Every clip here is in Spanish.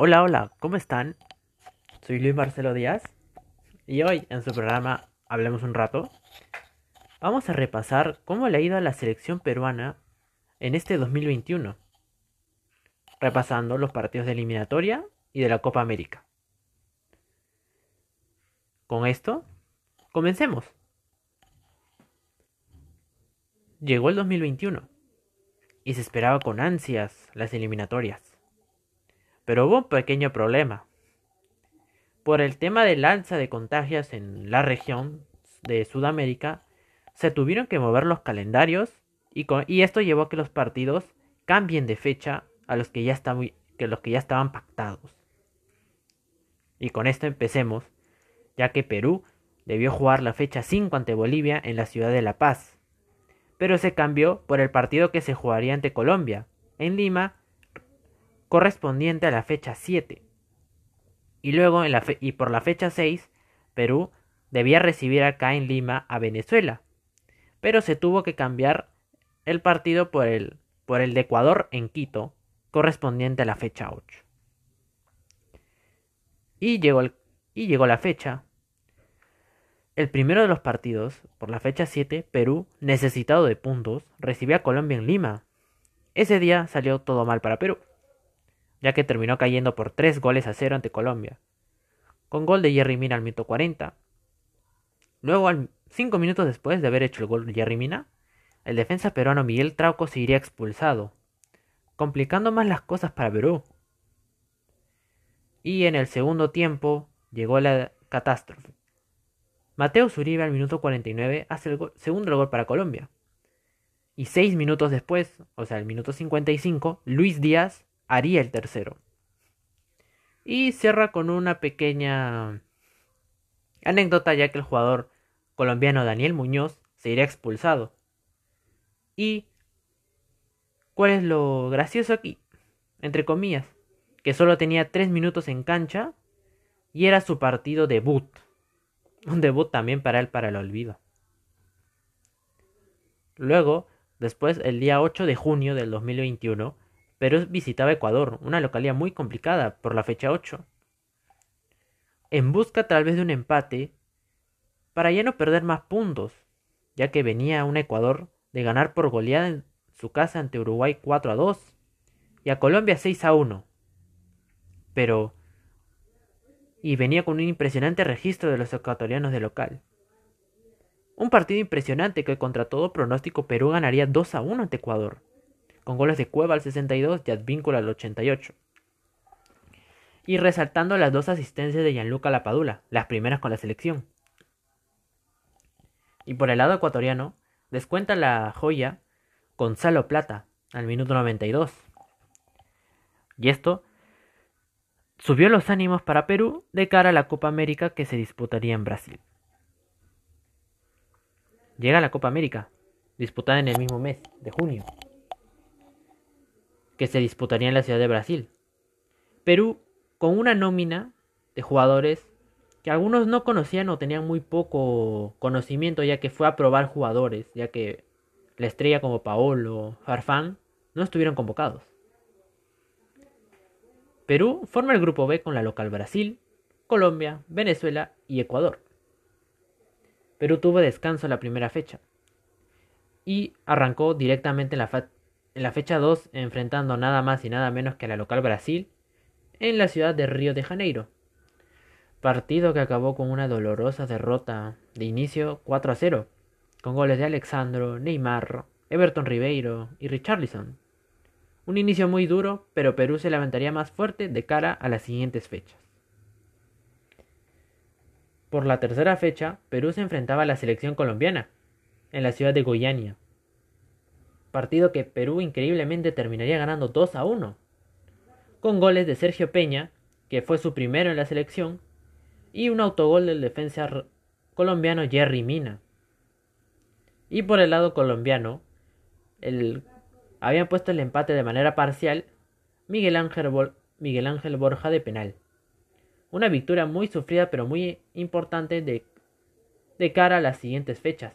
Hola, hola, ¿cómo están? Soy Luis Marcelo Díaz y hoy en su programa Hablemos un rato vamos a repasar cómo le ha ido a la selección peruana en este 2021, repasando los partidos de eliminatoria y de la Copa América. Con esto, comencemos. Llegó el 2021 y se esperaba con ansias las eliminatorias. Pero hubo un pequeño problema. Por el tema del alza de contagios en la región de Sudamérica, se tuvieron que mover los calendarios y, esto llevó a que los partidos cambien de fecha a los que ya, que los que ya estaban pactados. Y con esto empecemos, ya que Perú debió jugar la fecha 5 ante Bolivia en la ciudad de La Paz, pero se cambió por el partido que se jugaría ante Colombia, en Lima, correspondiente a la fecha 7. Y luego, y por la fecha 6, Perú debía recibir acá en Lima a Venezuela, pero se tuvo que cambiar el partido por el, por el de Ecuador en Quito, correspondiente a la fecha 8. Y llegó, y llegó la fecha. El primero de los partidos, por la fecha 7, Perú, necesitado de puntos, recibía a Colombia en Lima. Ese día salió todo mal para Perú ya que terminó cayendo por 3 goles a 0 ante Colombia, con gol de Jerry Mina al minuto 40. Luego, 5 minutos después de haber hecho el gol de Jerry Mina, el defensa peruano Miguel Trauco se iría expulsado, complicando más las cosas para Perú. Y en el segundo tiempo llegó la catástrofe. Mateo Zuribe al minuto 49 hace el segundo gol para Colombia. Y 6 minutos después, o sea, el minuto 55, Luis Díaz haría el tercero. Y cierra con una pequeña anécdota ya que el jugador colombiano Daniel Muñoz se irá expulsado. ¿Y cuál es lo gracioso aquí? Entre comillas, que solo tenía tres minutos en cancha y era su partido debut. Un debut también para él para el olvido. Luego, después, el día 8 de junio del 2021, Perú visitaba Ecuador, una localidad muy complicada por la fecha 8. En busca tal vez de un empate, para ya no perder más puntos, ya que venía un Ecuador de ganar por goleada en su casa ante Uruguay 4 a 2 y a Colombia 6 a 1. Pero... Y venía con un impresionante registro de los ecuatorianos de local. Un partido impresionante que contra todo pronóstico Perú ganaría 2 a 1 ante Ecuador con goles de Cueva al 62 y Advíncula al 88. Y resaltando las dos asistencias de Gianluca Lapadula, las primeras con la selección. Y por el lado ecuatoriano, descuenta la joya Gonzalo Plata al minuto 92. Y esto subió los ánimos para Perú de cara a la Copa América que se disputaría en Brasil. Llega la Copa América, disputada en el mismo mes de junio que se disputaría en la ciudad de Brasil. Perú, con una nómina de jugadores que algunos no conocían o tenían muy poco conocimiento, ya que fue a probar jugadores, ya que la estrella como Paolo, Farfán, no estuvieron convocados. Perú forma el grupo B con la local Brasil, Colombia, Venezuela y Ecuador. Perú tuvo descanso la primera fecha y arrancó directamente en la, en la fecha 2 enfrentando nada más y nada menos que a la local Brasil en la ciudad de Río de Janeiro. Partido que acabó con una dolorosa derrota de inicio 4 a 0, con goles de Alexandro, Neymar, Everton Ribeiro y Richarlison. Un inicio muy duro, pero Perú se levantaría más fuerte de cara a las siguientes fechas. Por la tercera fecha, Perú se enfrentaba a la selección colombiana, en la ciudad de Goiânia, partido que Perú increíblemente terminaría ganando 2 a 1, con goles de Sergio Peña, que fue su primero en la selección, y un autogol del defensa colombiano Jerry Mina. Y por el lado colombiano, el, habían puesto el empate de manera parcial Miguel Ángel, Borja de penal. Una victoria muy sufrida pero muy importante de cara a las siguientes fechas,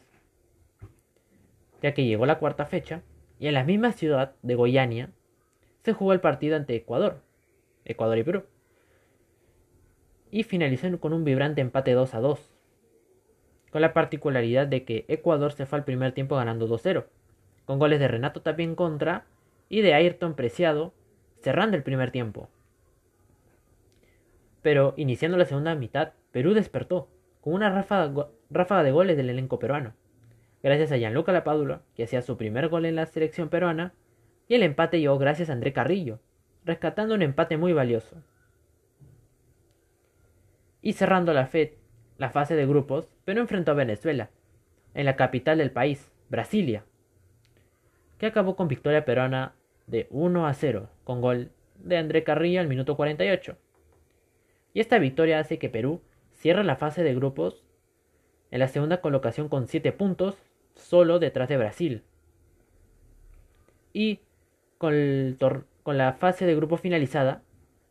ya que llegó la cuarta fecha y en la misma ciudad de Goiânia se jugó el partido ante Ecuador, Ecuador y Perú, y finalizó con un vibrante empate 2 a 2, con la particularidad de que Ecuador se fue al primer tiempo ganando 2-0, con goles de Renato Tapia en contra y de Ayrton Preciado cerrando el primer tiempo. Pero iniciando la segunda mitad, Perú despertó, con una ráfaga, de goles del elenco peruano, gracias a Gianluca Lapadula, que hacía su primer gol en la selección peruana, y el empate llegó gracias a André Carrillo, rescatando un empate muy valioso. Y cerrando la, la fase de grupos, Perú enfrentó a Venezuela, en la capital del país, Brasilia, que acabó con victoria peruana de 1 a 0, con gol de André Carrillo al minuto 48. Y esta victoria hace que Perú cierre la fase de grupos en la segunda colocación con 7 puntos, solo detrás de Brasil. Y con, la fase de grupo finalizada,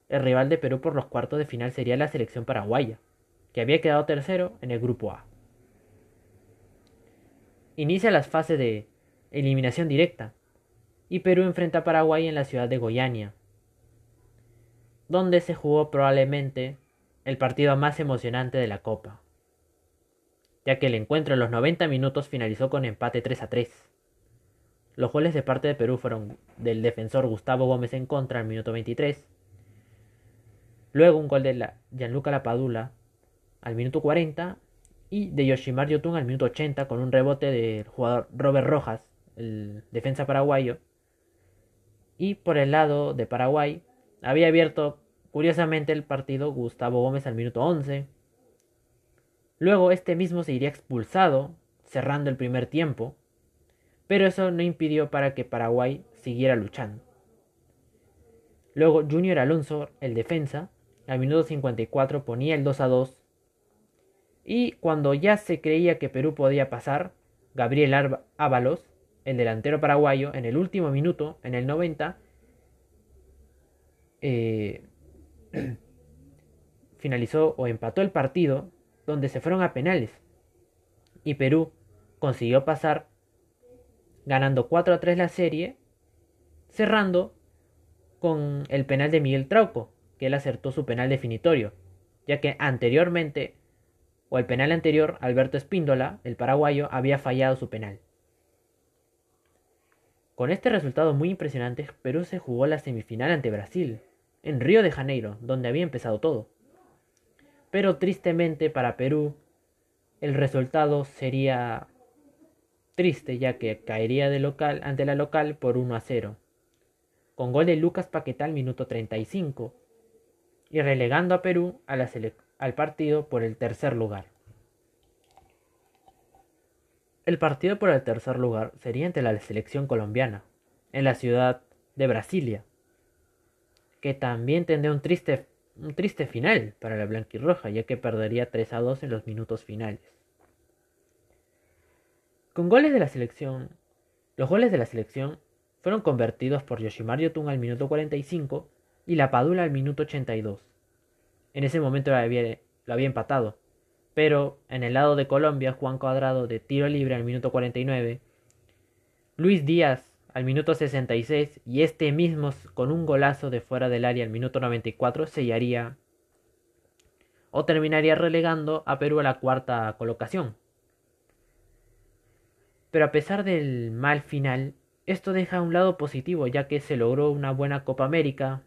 el rival de Perú por los cuartos de final sería la selección paraguaya, que había quedado tercero en el grupo A. Inicia las fases de eliminación directa, y Perú enfrenta a Paraguay en la ciudad de Goiânia, donde se jugó probablemente el partido más emocionante de la Copa, ya que el encuentro en los 90 minutos finalizó con empate 3 a 3. Los goles de parte de Perú fueron del defensor Gustavo Gómez en contra al minuto 23, luego un gol de Gianluca Lapadula al minuto 40 y de Yoshimar Yotun al minuto 80 con un rebote del jugador Robert Rojas, el defensa paraguayo, y por el lado de Paraguay había abierto curiosamente el partido Gustavo Gómez al minuto 11. Luego este mismo se iría expulsado, cerrando el primer tiempo, pero eso no impidió para que Paraguay siguiera luchando. Luego Junior Alonso, el defensa, al minuto 54 ponía el 2 a 2 y cuando ya se creía que Perú podía pasar, Gabriel Ábalos el delantero paraguayo, en el último minuto, en el 90, eh, finalizó o empató el partido donde se fueron a penales. Y Perú consiguió pasar ganando 4 a 3 la serie, cerrando con el penal de Miguel Trauco, que él acertó su penal definitorio, ya que anteriormente, o el penal anterior, Alberto Espíndola, el paraguayo, había fallado su penal. Con este resultado muy impresionante, Perú se jugó la semifinal ante Brasil, en Río de Janeiro, donde había empezado todo. Pero tristemente para Perú, el resultado sería triste ya que caería de local ante la local por 1 a 0, con gol de Lucas Paquetá al minuto 35, y relegando a Perú al partido por el tercer lugar. El partido por el tercer lugar sería entre la selección colombiana, en la ciudad de Brasilia, que también tendría un triste, un triste final para la blanquirroja, ya que perdería 3 a 2 en los minutos finales. Con goles de la selección, los goles de la selección fueron convertidos por Yoshimar Yotun al minuto 45 y La Padula al minuto 82. En ese momento lo había empatado, pero en el lado de Colombia, Juan Cuadrado de tiro libre al minuto 49, Luis Díaz al minuto 66 y este mismo con un golazo de fuera del área al minuto 94 sellaría o terminaría relegando a Perú a la cuarta colocación. Pero a pesar del mal final, esto deja un lado positivo ya que se logró una buena Copa América,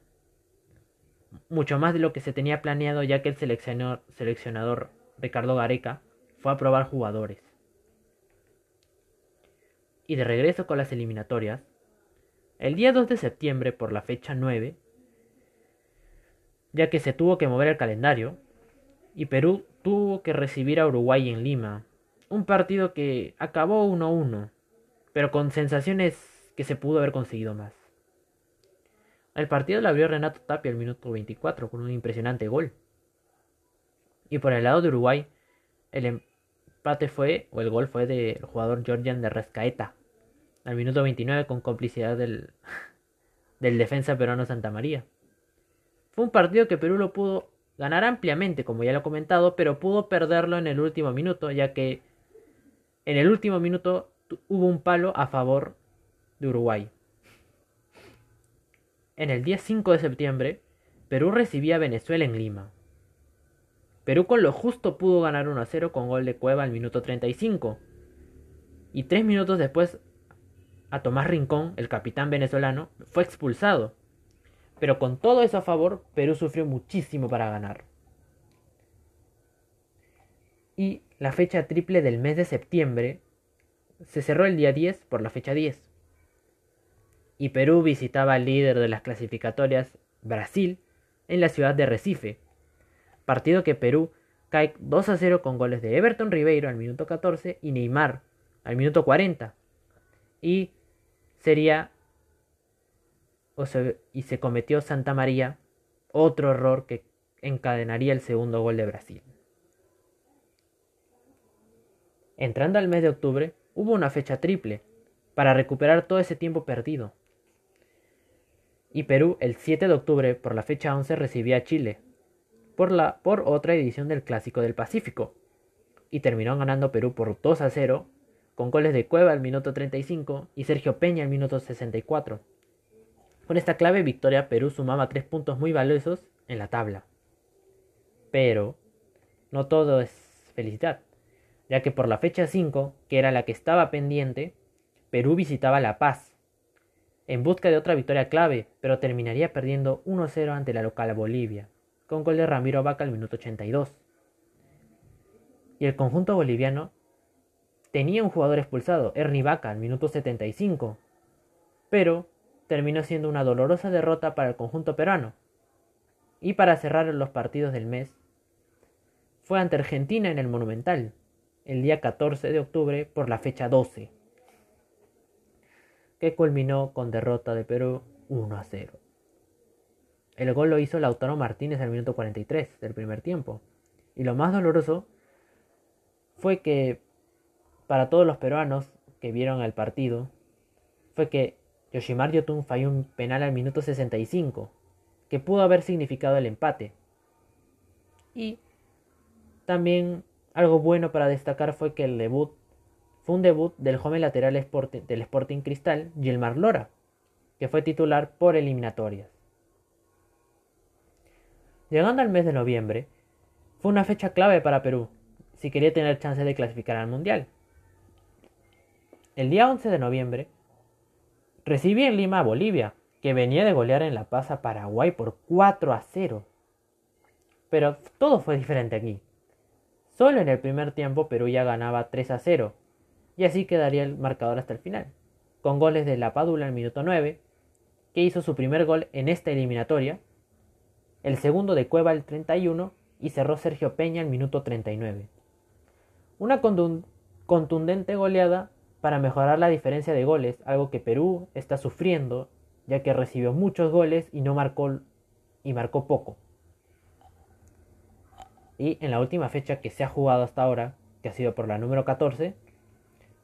mucho más de lo que se tenía planeado ya que el seleccionador, seleccionador Ricardo Gareca fue a probar jugadores. Y de regreso con las eliminatorias, el día 2 de septiembre por la fecha 9, ya que se tuvo que mover el calendario, y Perú tuvo que recibir a Uruguay en Lima, un partido que acabó 1-1, pero con sensaciones que se pudo haber conseguido más. El partido lo abrió Renato Tapia al minuto 24 con un impresionante gol. Y por el lado de Uruguay, el empate fue, o el gol fue del jugador Georgian de Rescaeta, al minuto 29 con complicidad del, del defensa peruano Santa María. Fue un partido que Perú lo pudo ganar ampliamente, como ya lo he comentado, pero pudo perderlo en el último minuto, ya que en el último minuto hubo un palo a favor de Uruguay. En el día 5 de septiembre, Perú recibía a Venezuela en Lima Perú con lo justo pudo ganar 1 a 0 con gol de Cueva al minuto 35. Y tres minutos después, a Tomás Rincón, el capitán venezolano, fue expulsado. Pero con todo eso a favor, Perú sufrió muchísimo para ganar. Y la fecha triple del mes de septiembre se cerró el día 10 por la fecha 10. Y Perú visitaba al líder de las clasificatorias, Brasil, en la ciudad de Recife. Partido que Perú cae 2 a 0 con goles de Everton Ribeiro al minuto 14 y Neymar al minuto 40. Y sería y se cometió Santa María otro error que encadenaría el segundo gol de Brasil. Entrando al mes de octubre, hubo una fecha triple para recuperar todo ese tiempo perdido. Y Perú el 7 de octubre por la fecha 11 recibía a Chile por, la, por otra edición del Clásico del Pacífico y terminó ganando Perú por 2 a 0 con goles de Cueva al minuto 35 y Sergio Peña al minuto 64. Con esta clave victoria Perú sumaba tres puntos muy valiosos en la tabla. Pero no todo es felicidad, ya que por la fecha 5, que era la que estaba pendiente, Perú visitaba La Paz, en busca de otra victoria clave, pero terminaría perdiendo 1-0 ante la local Bolivia, con gol de Ramiro Vaca al minuto 82. Y el conjunto boliviano tenía un jugador expulsado, Ernie Vaca, al minuto 75, pero terminó siendo una dolorosa derrota para el conjunto peruano. Y para cerrar los partidos del mes, fue ante Argentina en el Monumental, el día 14 de octubre por la fecha 12, que culminó con derrota de Perú 1 a 0. El gol lo hizo Lautaro Martínez al minuto 43 del primer tiempo. Y lo más doloroso fue que para todos los peruanos que vieron el partido fue que Yoshimar Yotun falló un penal al minuto 65 que pudo haber significado el empate. Y también algo bueno para destacar fue que el debut fue un debut del joven lateral del Sporting Cristal, Gilmar Lora, que fue titular por eliminatorias. Llegando al mes de noviembre, fue una fecha clave para Perú, si quería tener chance de clasificar al Mundial. El día 11 de noviembre, recibí en Lima a Bolivia, que venía de golear en La Paz a Paraguay por 4 a 0. Pero todo fue diferente aquí. Solo en el primer tiempo Perú ya ganaba 3 a 0, y así quedaría el marcador hasta el final, con goles de La Padula al minuto 9, que hizo su primer gol en esta eliminatoria, el segundo de Cueva al 31 y cerró Sergio Peña al minuto 39. Una contundente goleada para mejorar la diferencia de goles, algo que Perú está sufriendo, ya que recibió muchos goles y no marcó y marcó poco. Y en la última fecha que se ha jugado hasta ahora, que ha sido por la número 14,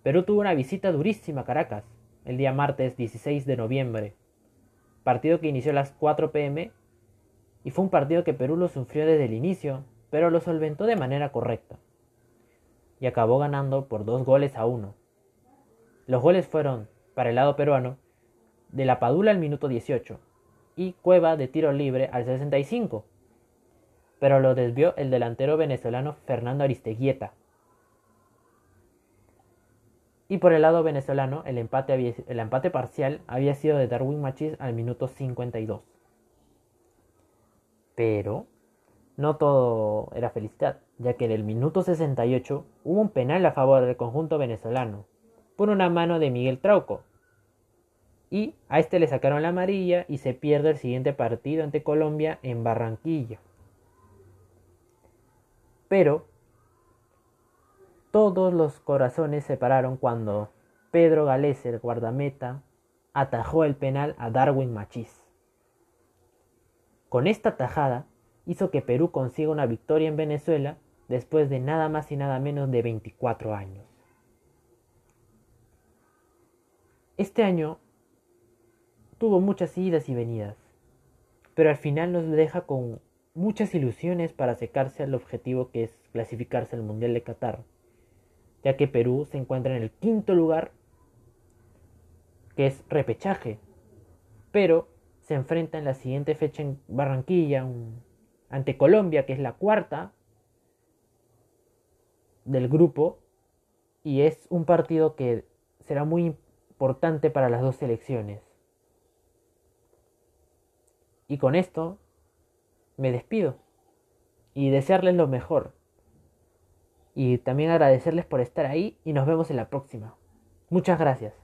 Perú tuvo una visita durísima a Caracas, el día martes 16 de noviembre, partido que inició a las 4 pm y fue un partido que Perú lo sufrió desde el inicio, pero lo solventó de manera correcta y acabó ganando por dos goles a uno. Los goles fueron, para el lado peruano, de la Padula al minuto 18 y Cueva de tiro libre al 65, pero lo desvió el delantero venezolano Fernando Aristeguieta. Y por el lado venezolano, el empate, el empate parcial había sido de Darwin Machis al minuto 52. Pero no todo era felicidad, ya que en el minuto 68 hubo un penal a favor del conjunto venezolano, por una mano de Miguel Trauco. Y a este le sacaron la amarilla y se pierde el siguiente partido ante Colombia en Barranquilla. Pero todos los corazones se pararon cuando Pedro Galés, el guardameta, atajó el penal a Darwin Machís. Con esta tajada hizo que Perú consiga una victoria en Venezuela después de nada más y nada menos de 24 años. Este año tuvo muchas idas y venidas, pero al final nos deja con muchas ilusiones para acercarse al objetivo que es clasificarse al Mundial de Qatar, ya que Perú se encuentra en el quinto lugar, que es repechaje, pero se enfrenta en la siguiente fecha en Barranquilla ante Colombia, que es la cuarta, del grupo y es un partido que será muy importante para las dos selecciones. Y con esto me despido y desearles lo mejor. Y también agradecerles por estar ahí y nos vemos en la próxima. Muchas gracias.